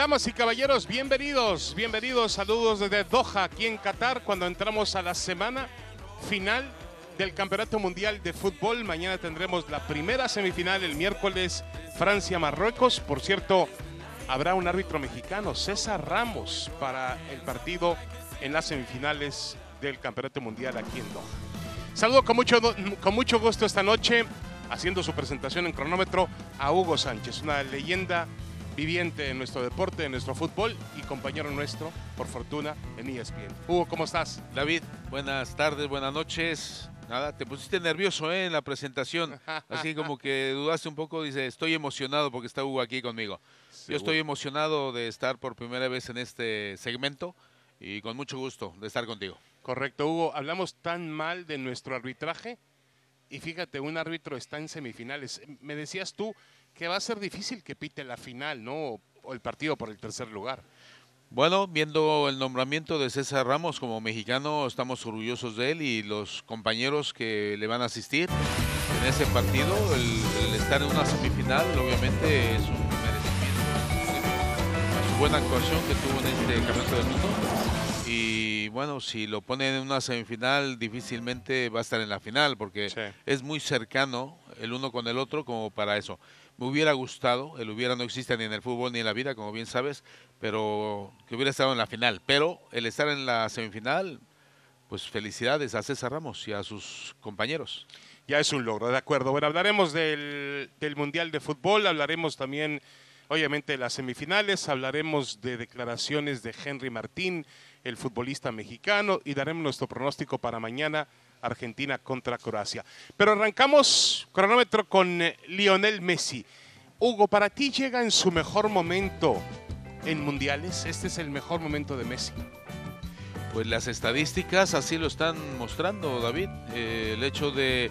Damas y caballeros, bienvenidos, bienvenidos, saludos desde Doha, aquí en Qatar, cuando entramos a la semana final del Campeonato Mundial de Fútbol. Mañana tendremos la primera semifinal, el miércoles Francia-Marruecos. Por cierto, habrá un árbitro mexicano, César Ramos, para el partido en las semifinales del Campeonato Mundial aquí en Doha. Saludo con mucho, con mucho gusto esta noche, haciendo su presentación en cronómetro, a Hugo Sánchez, una leyenda viviente en nuestro deporte, en nuestro fútbol y compañero nuestro, por fortuna, en ESPN. Hugo, ¿cómo estás? David, buenas tardes, buenas noches. Nada, te pusiste nervioso ¿eh? en la presentación, así como que dudaste un poco, dice, estoy emocionado porque está Hugo aquí conmigo. Yo estoy emocionado de estar por primera vez en este segmento y con mucho gusto de estar contigo. Correcto, Hugo, hablamos tan mal de nuestro arbitraje y fíjate, un árbitro está en semifinales. Me decías tú que va a ser difícil que pite la final, ¿no? O el partido por el tercer lugar. Bueno, viendo el nombramiento de César Ramos como mexicano, estamos orgullosos de él y los compañeros que le van a asistir en ese partido. El, estar en una semifinal, obviamente, es un merecimiento a su buena actuación que tuvo en este campeonato del mundo. Y bueno, si lo ponen en una semifinal, difícilmente va a estar en la final, porque es muy cercano el uno con el otro como para eso. Me hubiera gustado, el hubiera no existe ni en el fútbol ni en la vida, como bien sabes, pero que hubiera estado en la final. Pero el estar en la semifinal, pues felicidades a César Ramos y a sus compañeros. Ya es un logro, de acuerdo. Bueno, hablaremos del, del Mundial de Fútbol, hablaremos también, obviamente, de las semifinales, hablaremos de declaraciones de Henry Martín, el futbolista mexicano, y daremos nuestro pronóstico para mañana Argentina contra Croacia. Pero arrancamos cronómetro con eh, Lionel Messi. Hugo, para ti llega en su mejor momento en mundiales. Este es el mejor momento de Messi. Pues las estadísticas así lo están mostrando, David. Eh, el hecho de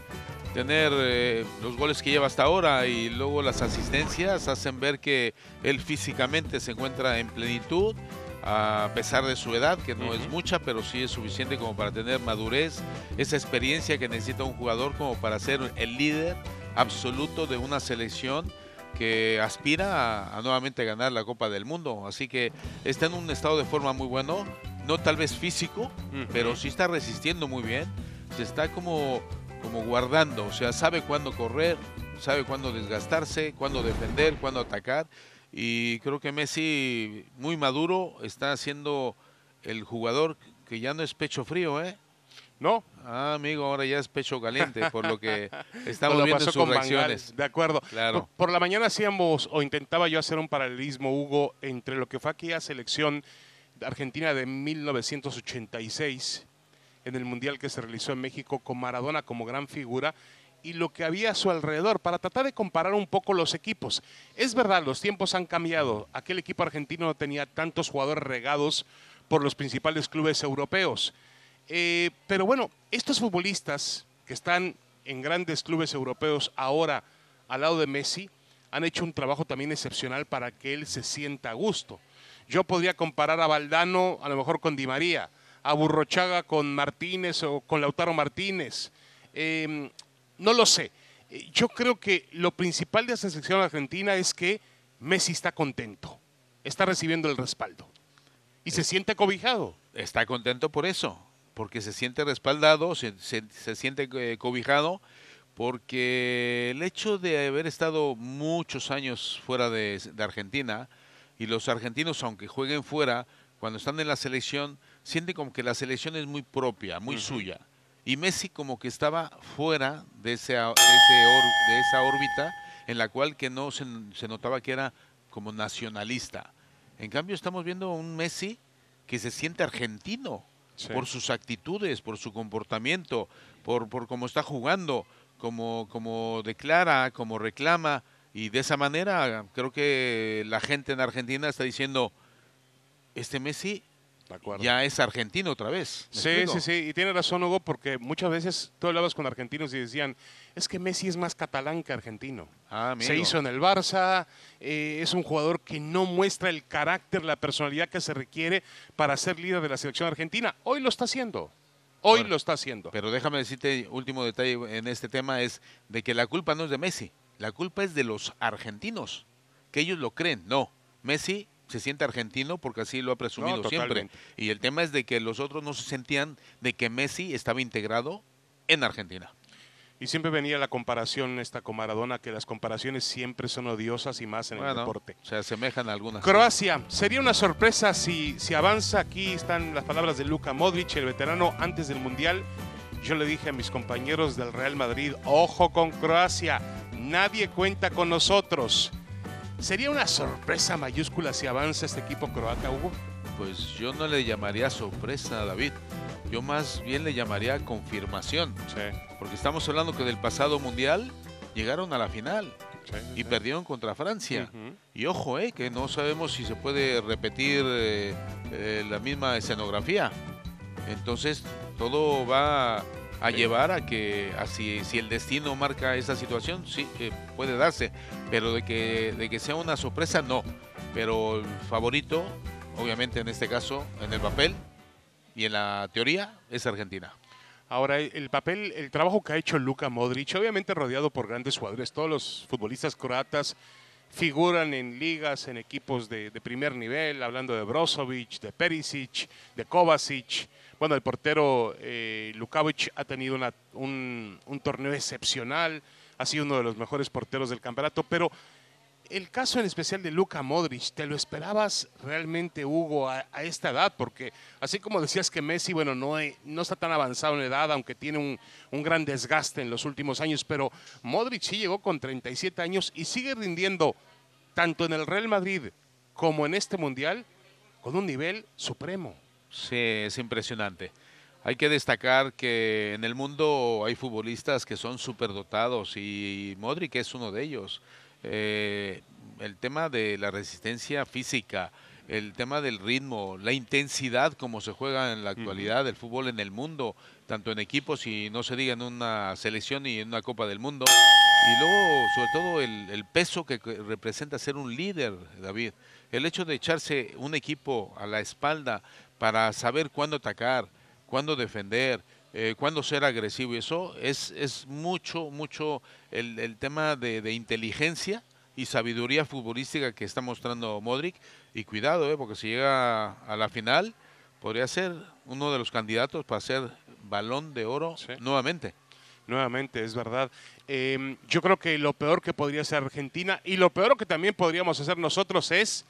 tener eh, los goles que lleva hasta ahora y luego las asistencias hacen ver que él físicamente se encuentra en plenitud a pesar de su edad, que no es mucha, pero sí es suficiente como para tener madurez, esa experiencia que necesita un jugador como para ser el líder absoluto de una selección que aspira a, nuevamente ganar la Copa del Mundo. Así que está en un estado de forma muy bueno, no tal vez físico, pero sí está resistiendo muy bien, se está como, como guardando, o sea, sabe cuándo correr, sabe cuándo desgastarse, cuándo defender, cuándo atacar y creo que Messi, muy maduro, está siendo el jugador que ya no es pecho frío, ¿eh? No. Ah, amigo, ahora ya es pecho caliente, por lo que estamos viendo sus reacciones. de acuerdo. Claro. Por, la mañana hacíamos, o intentaba yo hacer un paralelismo, Hugo, entre lo que fue aquella selección de Argentina de 1986, en el Mundial que se realizó en México, con Maradona como gran figura, y lo que había a su alrededor para tratar de comparar un poco los equipos. Es verdad, los tiempos han cambiado. Aquel equipo argentino no tenía tantos jugadores regados por los principales clubes europeos. Eh, pero bueno, estos futbolistas que están en grandes clubes europeos ahora al lado de Messi han hecho un trabajo también excepcional para que él se sienta a gusto. Yo podría comparar a Valdano a lo mejor con Di María, a Burrochaga con Martínez o con Lautaro Martínez. Eh, no lo sé. Eh, yo creo que lo principal de esta selección argentina es que Messi está contento, está recibiendo el respaldo y se siente cobijado. Está contento por eso, porque se siente respaldado, se, siente eh, cobijado, porque el hecho de haber estado muchos años fuera de, Argentina y los argentinos, aunque jueguen fuera, cuando están en la selección, sienten como que la selección es muy propia, muy suya y Messi como que estaba fuera de, ese, de, esa órbita en la cual que no se, notaba que era como nacionalista. En cambio estamos viendo un Messi que se siente argentino por sus actitudes, por su comportamiento, por, por cómo está jugando, como, como declara, como reclama. Y de esa manera creo que la gente en Argentina está diciendo, este Messi ya es argentino otra vez. Sí, sí, sí, y tiene razón Hugo, porque muchas veces tú hablabas con argentinos y decían, es que Messi es más catalán que argentino. Ah, Se hizo en el Barça, eh, es un jugador que no muestra el carácter, la personalidad que se requiere para ser líder de la selección argentina. Hoy lo está haciendo. Hoy lo está haciendo. Pero déjame decirte, último detalle en este tema es de que la culpa no es de Messi, la culpa es de los argentinos, que ellos lo creen. No, Messi se siente argentino porque así lo ha presumido siempre. Y el tema es de que los otros no se sentían de que Messi estaba integrado en Argentina. Y siempre venía la comparación esta con Maradona, que las comparaciones siempre son odiosas y más en el deporte. Se asemejan a algunas. Croacia, sería una sorpresa si, si avanza. Aquí están las palabras de Luka Modric, el veterano antes del Mundial. Yo le dije a mis compañeros del Real Madrid, ojo con Croacia, nadie cuenta con nosotros. ¿Sería una sorpresa mayúscula si avanza este equipo croata, Hugo? Pues yo no le llamaría sorpresa, David. Yo más bien le llamaría confirmación. Porque estamos hablando que del pasado mundial llegaron a la final y perdieron contra Francia. Y ojo, eh, que no sabemos si se puede repetir eh, eh, la misma escenografía. Entonces, todo va a llevar a que así si el destino marca esa situación sí puede darse. Pero de que de que sea una sorpresa no. Pero el favorito obviamente en este caso en el papel y en la teoría es Argentina. Ahora, el papel, el trabajo que ha hecho Luka Modric, obviamente rodeado por grandes jugadores, todos los futbolistas croatas figuran en ligas, en equipos de, de primer nivel, hablando de Brozovic, de Perisic, de Kovacic, bueno, el portero eh, ha tenido un, torneo excepcional, ha sido uno de los mejores porteros del campeonato, pero el caso en especial de Luka Modric, ¿te lo esperabas realmente, Hugo, a, esta edad? Porque así como decías que Messi, bueno, no, no está tan avanzado en edad, aunque tiene un, gran desgaste en los últimos años, pero Modric sí llegó con 37 años y sigue rindiendo tanto en el Real Madrid como en este Mundial con un nivel supremo. Sí, es impresionante. Hay que destacar que en el mundo hay futbolistas que son superdotados y Modric es uno de ellos. Eh, el tema de la resistencia física, el tema del ritmo, la intensidad como se juega en la actualidad del fútbol en el mundo, tanto en equipos y no se diga en una selección y en una Copa del Mundo. Y luego, sobre todo, el, el peso que representa ser un líder, David. El hecho de echarse un equipo a la espalda para saber cuándo atacar, cuándo defender, eh, cuándo ser agresivo. Y eso es, es mucho, mucho el, tema de, inteligencia y sabiduría futbolística que está mostrando Modric. Y cuidado, eh, porque si llega a la final, podría ser uno de los candidatos para ser balón de oro nuevamente. Nuevamente, es verdad. Em, yo creo que lo peor que podría ser Argentina y lo peor que también podríamos hacer nosotros es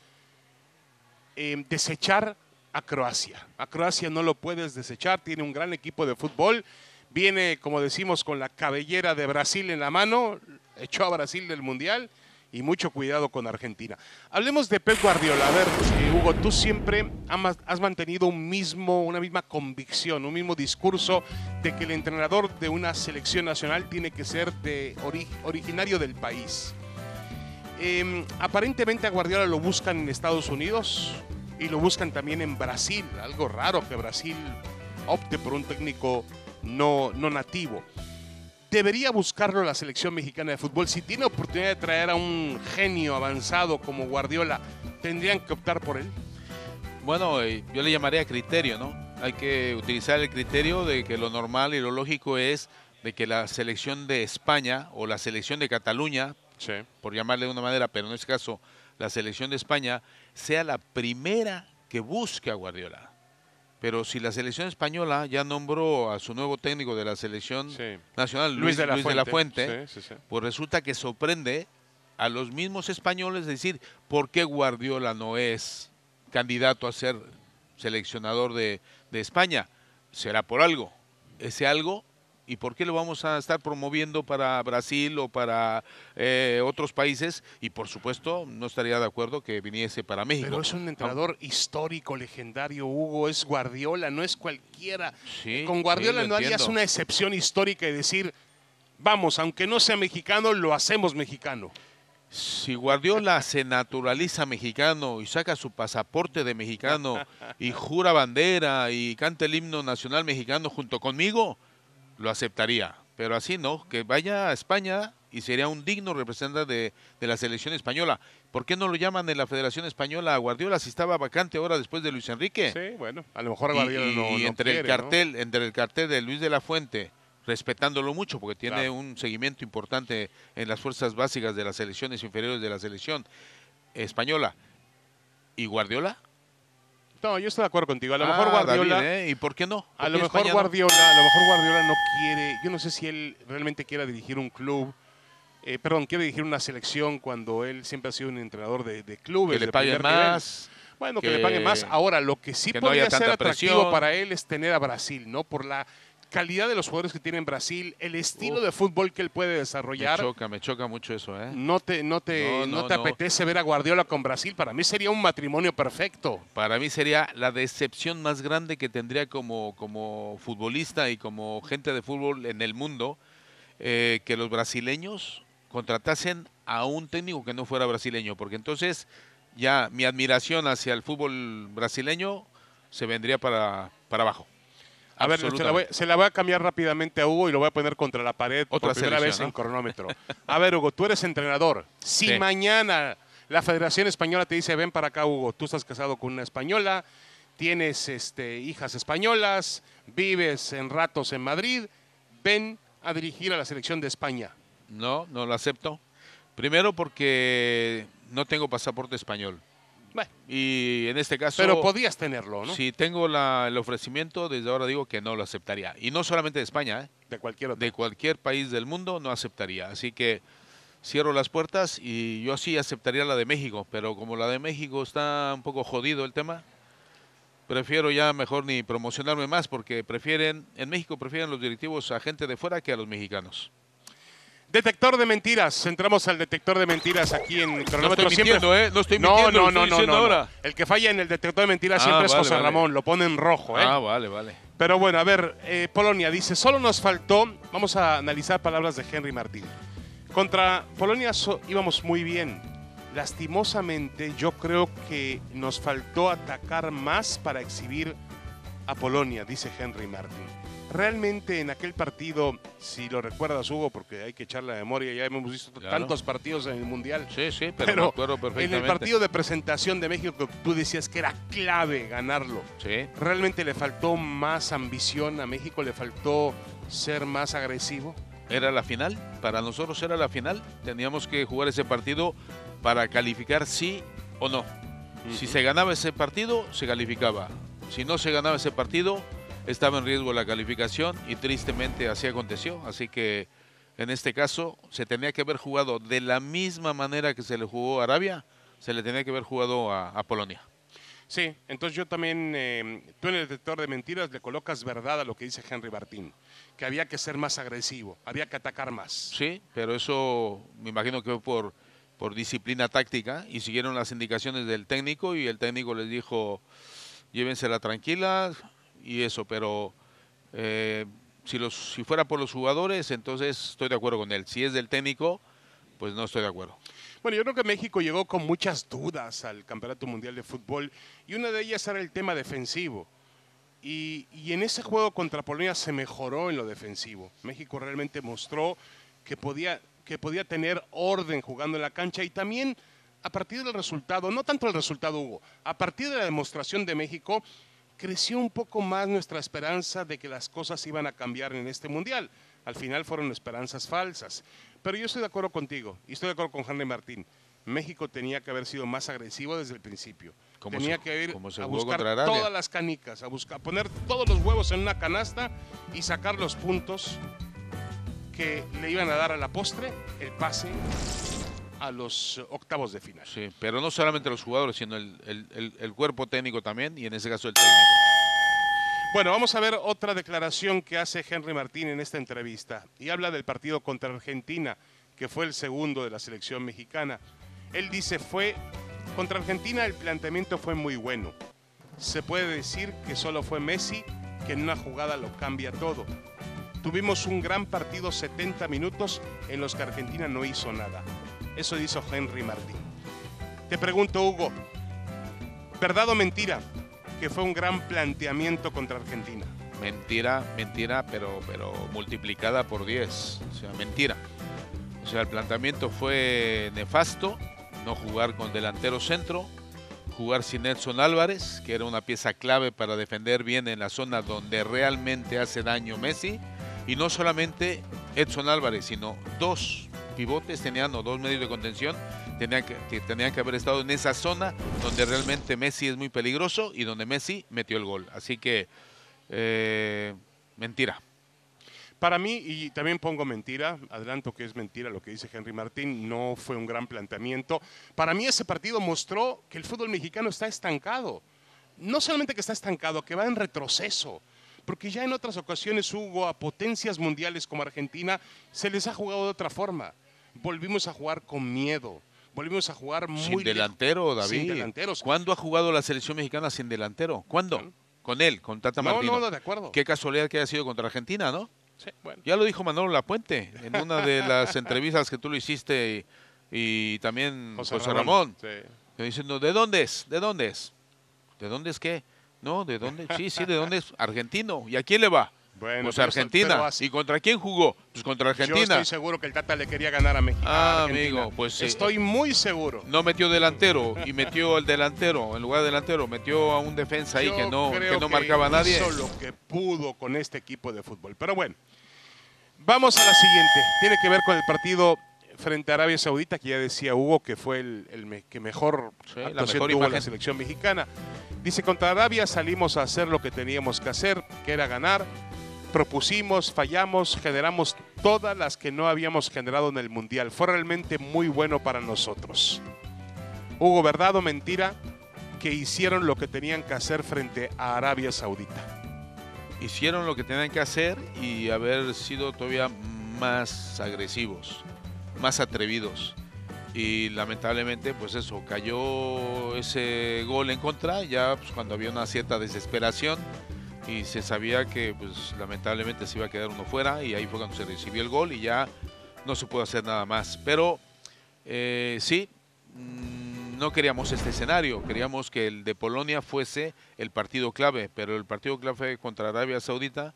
em, desechar a Croacia. A Croacia no lo puedes desechar, tiene un gran equipo de fútbol. Viene, como decimos, con la cabellera de Brasil en la mano, echó a Brasil del Mundial y mucho cuidado con Argentina. Hablemos de Pep Guardiola. A ver, eh, Hugo, tú siempre has mantenido un mismo, una misma convicción, un mismo discurso de que el entrenador de una selección nacional tiene que ser de originario del país. Em, aparentemente a Guardiola lo buscan en Estados Unidos, y lo buscan también en Brasil. Algo raro que Brasil opte por un técnico no, no nativo. Debería buscarlo la selección mexicana de fútbol. Si tiene oportunidad de traer a un genio avanzado como Guardiola, ¿tendrían que optar por él? Bueno, eh, yo le llamaría criterio, ¿no? Hay que utilizar el criterio de que lo normal y lo lógico es de que la selección de España o la selección de Cataluña, por llamarle de una manera, pero en este caso la selección de España sea la primera que busque a Guardiola. Pero si la selección española ya nombró a su nuevo técnico de la selección nacional, Luis, de la Fuente, pues resulta que sorprende a los mismos españoles decir por qué Guardiola no es candidato a ser seleccionador de, de España. Será por algo. Ese algo ¿Y por qué lo vamos a estar promoviendo para Brasil o para eh, otros países? Y por supuesto, no estaría de acuerdo que viniese para México. Pero es un entrenador histórico, legendario, Hugo, es Guardiola, no es cualquiera. Con Guardiola no harías una excepción histórica y decir, vamos, aunque no sea mexicano, lo hacemos mexicano. Si Guardiola se naturaliza mexicano y saca su pasaporte de mexicano y jura bandera y canta el himno nacional mexicano junto conmigo, lo aceptaría. Pero así no, que vaya a España y sería un digno representante de, de, la selección española. ¿Por qué no lo llaman de la Federación Española a Guardiola si estaba vacante ahora después de Luis Enrique? Sí, bueno, a lo mejor Guardiola y, no, y entre el cartel, entre el cartel de Luis de la Fuente, respetándolo mucho porque tiene un seguimiento importante en las fuerzas básicas de las selecciones inferiores de la selección española ¿Y Guardiola? No, yo estoy de acuerdo contigo. A lo Ah, mejor Guardiola. David, ¿eh? ¿Y por qué no? A ¿Por lo mejor? Guardiola, a lo mejor Guardiola no quiere, yo no sé si él realmente quiera dirigir un club, eh, perdón, quiere dirigir una selección cuando él siempre ha sido un entrenador de, de clubes. Que le de paguen nivel. más. Bueno, que, que- le paguen más. Ahora, lo que sí que podría ser atractivo presión. para él es tener a Brasil, ¿no? Por la calidad de los jugadores que tiene en Brasil, el estilo Uf. de fútbol que él puede Me desarrollar. choca, me choca mucho eso, ¿eh? No te, no te, No, no, no, te apetece ver a Guardiola con Brasil. Para mí sería un matrimonio perfecto. Para mí sería la decepción más grande que tendría como, como futbolista y como gente de fútbol en el mundo eh, que los brasileños contratasen a un técnico que no fuera brasileño, porque entonces ya mi admiración hacia el fútbol brasileño se vendría para, para abajo. A ver, se la, voy, Absolutamente. se la voy a cambiar rápidamente a Hugo y lo voy a poner contra la pared Otra por primera selección, vez ¿no? en cronómetro. A ver, Hugo, tú eres entrenador. Si Sí. mañana la Federación Española te dice, ven para acá, Hugo, tú estás casado con una española, tienes este, hijas españolas, vives en ratos en Madrid, ven a dirigir a la selección de España. No, no lo acepto. Primero porque no tengo pasaporte español. Bueno, Y en este caso... pero podías tenerlo, ¿no? Si tengo la- el ofrecimiento, desde ahora digo que no lo aceptaría. Y no solamente de España, ¿eh? De cualquier otro. de cualquier país del mundo no aceptaría. Así que cierro las puertas y yo sí aceptaría la de México, pero como la de México está un poco jodido el tema, prefiero ya mejor ni promocionarme más porque prefieren, en México prefieren los directivos a gente de fuera que a los mexicanos. Detector de mentiras. Entramos al detector de mentiras aquí en No cronómetro. estoy Siempre- mintiendo, ¿eh? No estoy No, mintiendo, no, lo no, estoy no, no, no. ahora. El que falla en el detector de mentiras Ah, siempre es vale, José vale. Ramón, lo pone en rojo, ¿eh? Ah, vale, vale. Pero bueno, a ver, eh, Polonia dice, solo nos faltó, vamos a analizar palabras de Henry Martín. Contra Polonia so- íbamos muy bien. Lastimosamente, yo creo que nos faltó atacar más para exhibir a Polonia, dice Henry Martin. Realmente en aquel partido, si lo recuerdas, Hugo, porque hay que echar la memoria, ya hemos visto Claro. tantos partidos en el Mundial. Sí, sí, pero, Pero me acuerdo En perfectamente. el partido de presentación de México, que tú decías que era clave ganarlo. Sí. ¿Realmente le faltó más ambición a México? ¿Le faltó ser más agresivo? Era la final, para nosotros era la final. Teníamos que jugar ese partido para calificar sí o no. Si se ganaba ese partido, se calificaba. Si no se ganaba ese partido, estaba en riesgo la calificación y tristemente así aconteció. Así que en este caso se tenía que haber jugado de la misma manera que se le jugó a Arabia, se le tenía que haber jugado a, a Polonia. Sí, entonces yo también, eh, tú en el detector de mentiras le colocas verdad a lo que dice Henry Martín, que había que ser más agresivo, había que atacar más. Sí, pero eso me imagino que fue por, por disciplina táctica y siguieron las indicaciones del técnico y el técnico les dijo, llévensela tranquila y eso, pero eh, si, los, si fuera por los jugadores, entonces estoy de acuerdo con él. Si es del técnico, pues no estoy de acuerdo. Bueno, yo creo que México llegó con muchas dudas al Campeonato Mundial de Fútbol y una de ellas era el tema defensivo. Y, y en ese juego contra Polonia se mejoró en lo defensivo. México realmente mostró que podía, que podía tener orden jugando en la cancha y también a partir del resultado, no tanto el resultado Hugo, a partir de la demostración de México, creció un poco más nuestra esperanza de que las cosas iban a cambiar en este Mundial. Al final fueron esperanzas falsas. Pero yo estoy de acuerdo contigo y estoy de acuerdo con Henry Martín. México tenía que haber sido más agresivo desde el principio. Como tenía se- que ir a buscar todas las canicas, a buscar, poner todos los huevos en una canasta y sacar los puntos que le iban a dar a la postre el pase a los octavos de final. Sí, pero no solamente los jugadores, sino el, el- el- el cuerpo técnico también y en ese caso el técnico. Bueno, vamos a ver otra declaración que hace Henry Martín en esta entrevista y habla del partido contra Argentina, que fue el segundo de la selección mexicana. Él dice, fue contra Argentina el planteamiento fue muy bueno. Se puede decir que solo fue Messi que en una jugada lo cambia todo. Tuvimos un gran partido 70 minutos en los que Argentina no hizo nada. Eso dijo Henry Martín. Te pregunto, Hugo, ¿verdad o mentira que fue un gran planteamiento contra Argentina? Mentira, mentira, pero, pero multiplicada por 10. O sea, mentira. O sea, el planteamiento fue nefasto, no jugar con delantero centro, jugar sin Edson Álvarez, que era una pieza clave para defender bien en la zona donde realmente hace daño Messi, y no solamente Edson Álvarez, sino dos pivotes tenían o dos medios de contención tenían que, que tenían que haber estado en esa zona donde realmente Messi es muy peligroso y donde Messi metió el gol. Así que, eh, mentira. Para mí, y también pongo mentira, adelanto que es mentira lo que dice Henry Martín, no fue un gran planteamiento. Para mí ese partido mostró que el fútbol mexicano está estancado. No solamente que está estancado, que va en retroceso. Porque ya en otras ocasiones, Hugo, a potencias mundiales como Argentina, se les ha jugado de otra forma. Volvimos a jugar con miedo. Volvimos a jugar muy Sin delantero, David. Sin delanteros. ¿Cuándo ha jugado la selección mexicana sin delantero? ¿Cuándo? Con él, con Tata No, Martino. no, no, de acuerdo. Qué casualidad que haya sido contra Argentina, ¿no? Sí, bueno. Ya lo dijo Manolo Lapuente en una de las entrevistas que tú lo hiciste y, y también José, Ramón. Sí. Diciendo, ¿de dónde es? ¿De dónde es? ¿De dónde es qué? No, ¿de dónde? Sí, sí, ¿de dónde es? Argentino. ¿Y a quién le va? Bueno, pues Argentina. pero ¿Y contra quién jugó? Pues contra Yo Argentina. estoy seguro que el Tata le quería ganar a México. Ah, a amigo, pues sí. Estoy muy seguro. No metió delantero y metió el delantero, en lugar de delantero, metió a un defensa ahí Yo que no, que no marcaba a nadie. Hizo lo que pudo con este equipo de fútbol. Pero bueno, vamos a la siguiente. Tiene que ver con el partido frente a Arabia Saudita, que ya decía Hugo que fue el, el me- que mejor Sí, la mejor tuvo la selección mexicana. Dice, contra Arabia salimos a hacer lo que teníamos que hacer, que era ganar. Propusimos, fallamos, generamos todas las que no habíamos generado en el Mundial. Fue realmente muy bueno para nosotros. Hugo, ¿verdad o mentira? Que hicieron lo que tenían que hacer frente a Arabia Saudita. Hicieron lo que tenían que hacer y haber sido todavía más agresivos, más atrevidos. Y lamentablemente, pues eso, cayó ese gol en contra, ya pues, cuando había una cierta desesperación y se sabía que pues lamentablemente se iba a quedar uno fuera y ahí fue cuando se recibió el gol y ya no se pudo hacer nada más. Pero eh, sí, mm, no queríamos este escenario, queríamos que el de Polonia fuese el partido clave, pero el partido clave contra Arabia Saudita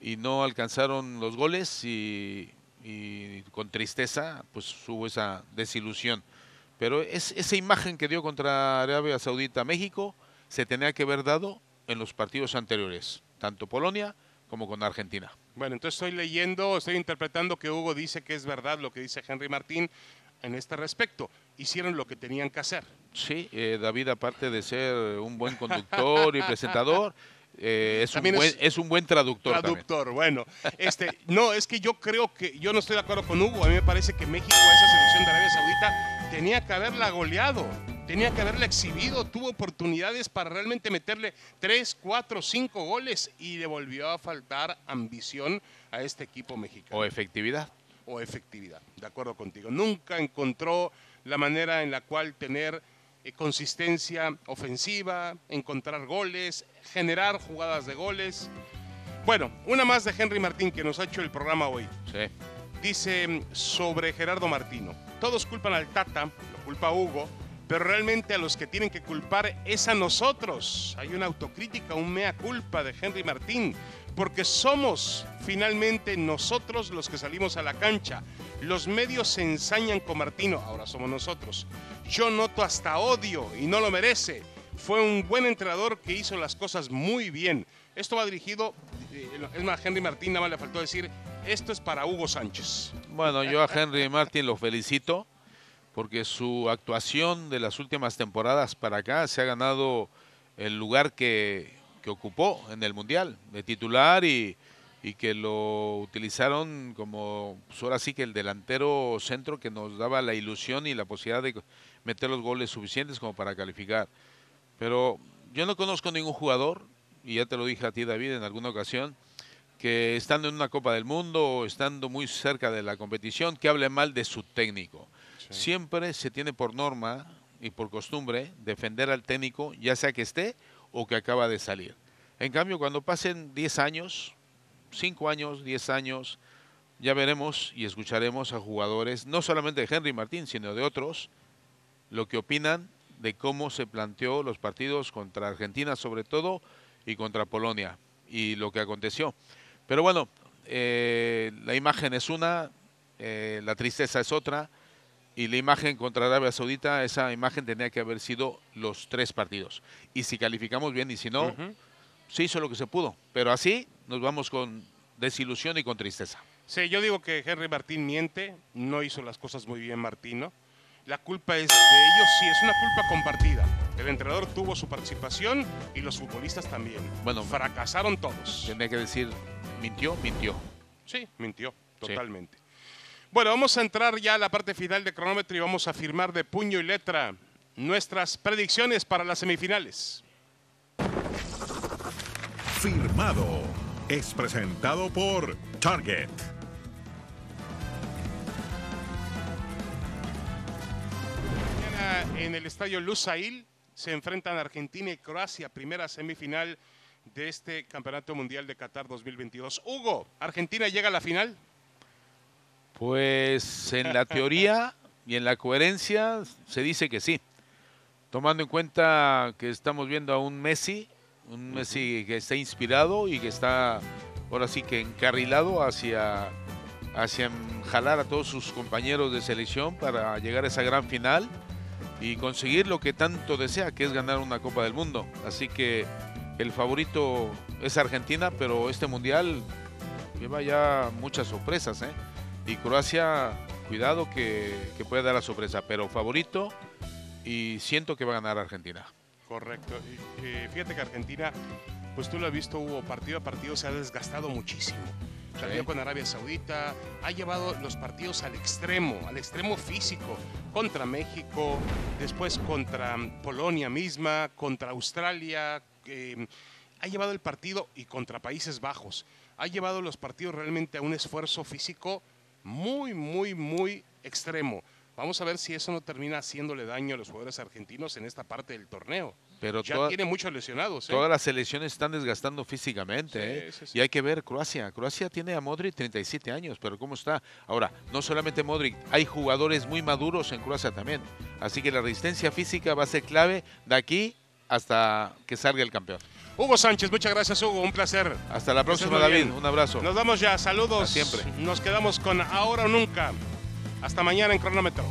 y no alcanzaron los goles y, y con tristeza pues hubo esa desilusión. Pero es, esa imagen que dio contra Arabia Saudita México se tenía que haber dado en los partidos anteriores, tanto Polonia como con Argentina. Bueno, entonces estoy leyendo, estoy interpretando que Hugo dice que es verdad lo que dice Henry Martín en este respecto. Hicieron lo que tenían que hacer. Sí, eh, David, aparte de ser un buen conductor y presentador, eh, es, un También buen, es es un buen traductor. también. Traductor, bueno. Este, no, es que yo creo que, yo no estoy de acuerdo con Hugo. A mí me parece que México, a esa selección de Arabia Saudita, tenía que haberla goleado. Tenía que haberla exhibido. Tuvo oportunidades para realmente meterle 3, 4, 5 goles y le volvió a faltar ambición a este equipo mexicano. O efectividad. o efectividad. De acuerdo contigo. Nunca encontró la manera en la cual tener eh, consistencia ofensiva, encontrar goles, generar jugadas de goles. Bueno, una más de Henry Martín que nos ha hecho el programa hoy. Sí. Dice mm, sobre Gerardo Martino. Todos culpan al Tata, lo culpa Hugo, pero realmente a los que tienen que culpar es a nosotros. Hay una autocrítica, un mea culpa de Henry Martín, porque somos finalmente nosotros los que salimos a la cancha. Los medios se ensañan con Martino, ahora somos nosotros. Yo noto hasta odio y no lo merece. Fue un buen entrenador que hizo las cosas muy bien. Esto va dirigido, eh, es más, Henry Martín nada más le faltó decir, esto es para Hugo Sánchez. Bueno, yo a Henry Martin lo felicito porque su actuación de las últimas temporadas para acá se ha ganado el lugar que, que ocupó en el Mundial de titular y, y que lo utilizaron como, pues ahora sí que el delantero centro que nos daba la ilusión y la posibilidad de meter los goles suficientes como para calificar. Pero yo no conozco ningún jugador, y ya te lo dije a ti David en alguna ocasión, que estando en una Copa del Mundo o estando muy cerca de la competición, que hable mal de su técnico. Siempre se tiene por norma y por costumbre defender al técnico, ya sea que esté o que acaba de salir. En cambio, cuando pasen 10 años, 5 años, 10 años, ya veremos y escucharemos a jugadores, no solamente de Henry Martín, sino de otros, lo que opinan de cómo se planteó los partidos contra Argentina sobre todo y contra Polonia y lo que aconteció. Pero bueno, eh, la imagen es una, eh, la tristeza es otra y la imagen contra Arabia Saudita, esa imagen tenía que haber sido los tres partidos. Y si calificamos bien y si no, Ujú. se hizo lo que se pudo. Pero así nos vamos con desilusión y con tristeza. Sí, yo digo que Henry Martín miente, no hizo las cosas muy bien Martino. la culpa es de ellos, sí, es una culpa compartida. El entrenador tuvo su participación y los futbolistas también. Bueno, fracasaron todos. Tenía que decir, mintió, mintió. Sí, mintió, totalmente. Bueno, vamos a entrar ya a la parte final de cronómetro y vamos a firmar de puño y letra nuestras predicciones para las semifinales. Firmado. Es presentado por Target. Mañana en el estadio Lusail se enfrentan Argentina y Croacia, primera semifinal de este Campeonato Mundial de Qatar 2022. Hugo, ¿Argentina llega a la final? Pues en la teoría y en la coherencia se dice que sí. Tomando en cuenta que estamos viendo a un Messi, un Messi que está inspirado y que está ahora sí que encarrilado hacia, hacia jalar a todos sus compañeros de selección para llegar a esa gran final y conseguir lo que tanto desea, que es ganar una Copa del Mundo. Así que el favorito es Argentina, pero este mundial lleva ya muchas sorpresas. ¿eh? Y Croacia, cuidado que, que puede dar la sorpresa, pero favorito y siento que va a ganar Argentina. Correcto. Eh, fíjate que Argentina, pues tú lo has visto, hubo partido a partido, se ha desgastado muchísimo. Perdió Sí. con Arabia Saudita, ha llevado los partidos al extremo, al extremo físico, contra México, después contra Polonia misma, contra Australia, eh, ha llevado el partido y contra Países Bajos, ha llevado los partidos realmente a un esfuerzo físico muy, muy, muy extremo. Vamos a ver si eso no termina haciéndole daño a los jugadores argentinos en esta parte del torneo. Pero ya toda- tiene muchos lesionados. ¿eh? Todas las selecciones están desgastando físicamente. Sí, ¿eh? sí, sí. Y hay que ver Croacia. Croacia tiene a Modric 37 años, pero ¿cómo está? Ahora, no solamente Modric, hay jugadores muy maduros en Croacia también. Así que la resistencia física va a ser clave de aquí hasta que salga el campeón. Hugo Sánchez, muchas gracias Hugo, un placer. Hasta la próxima, David. bien. Un abrazo. Nos vamos ya, saludos. Hasta siempre. Nos quedamos con Ahora o Nunca. Hasta mañana en cronómetro.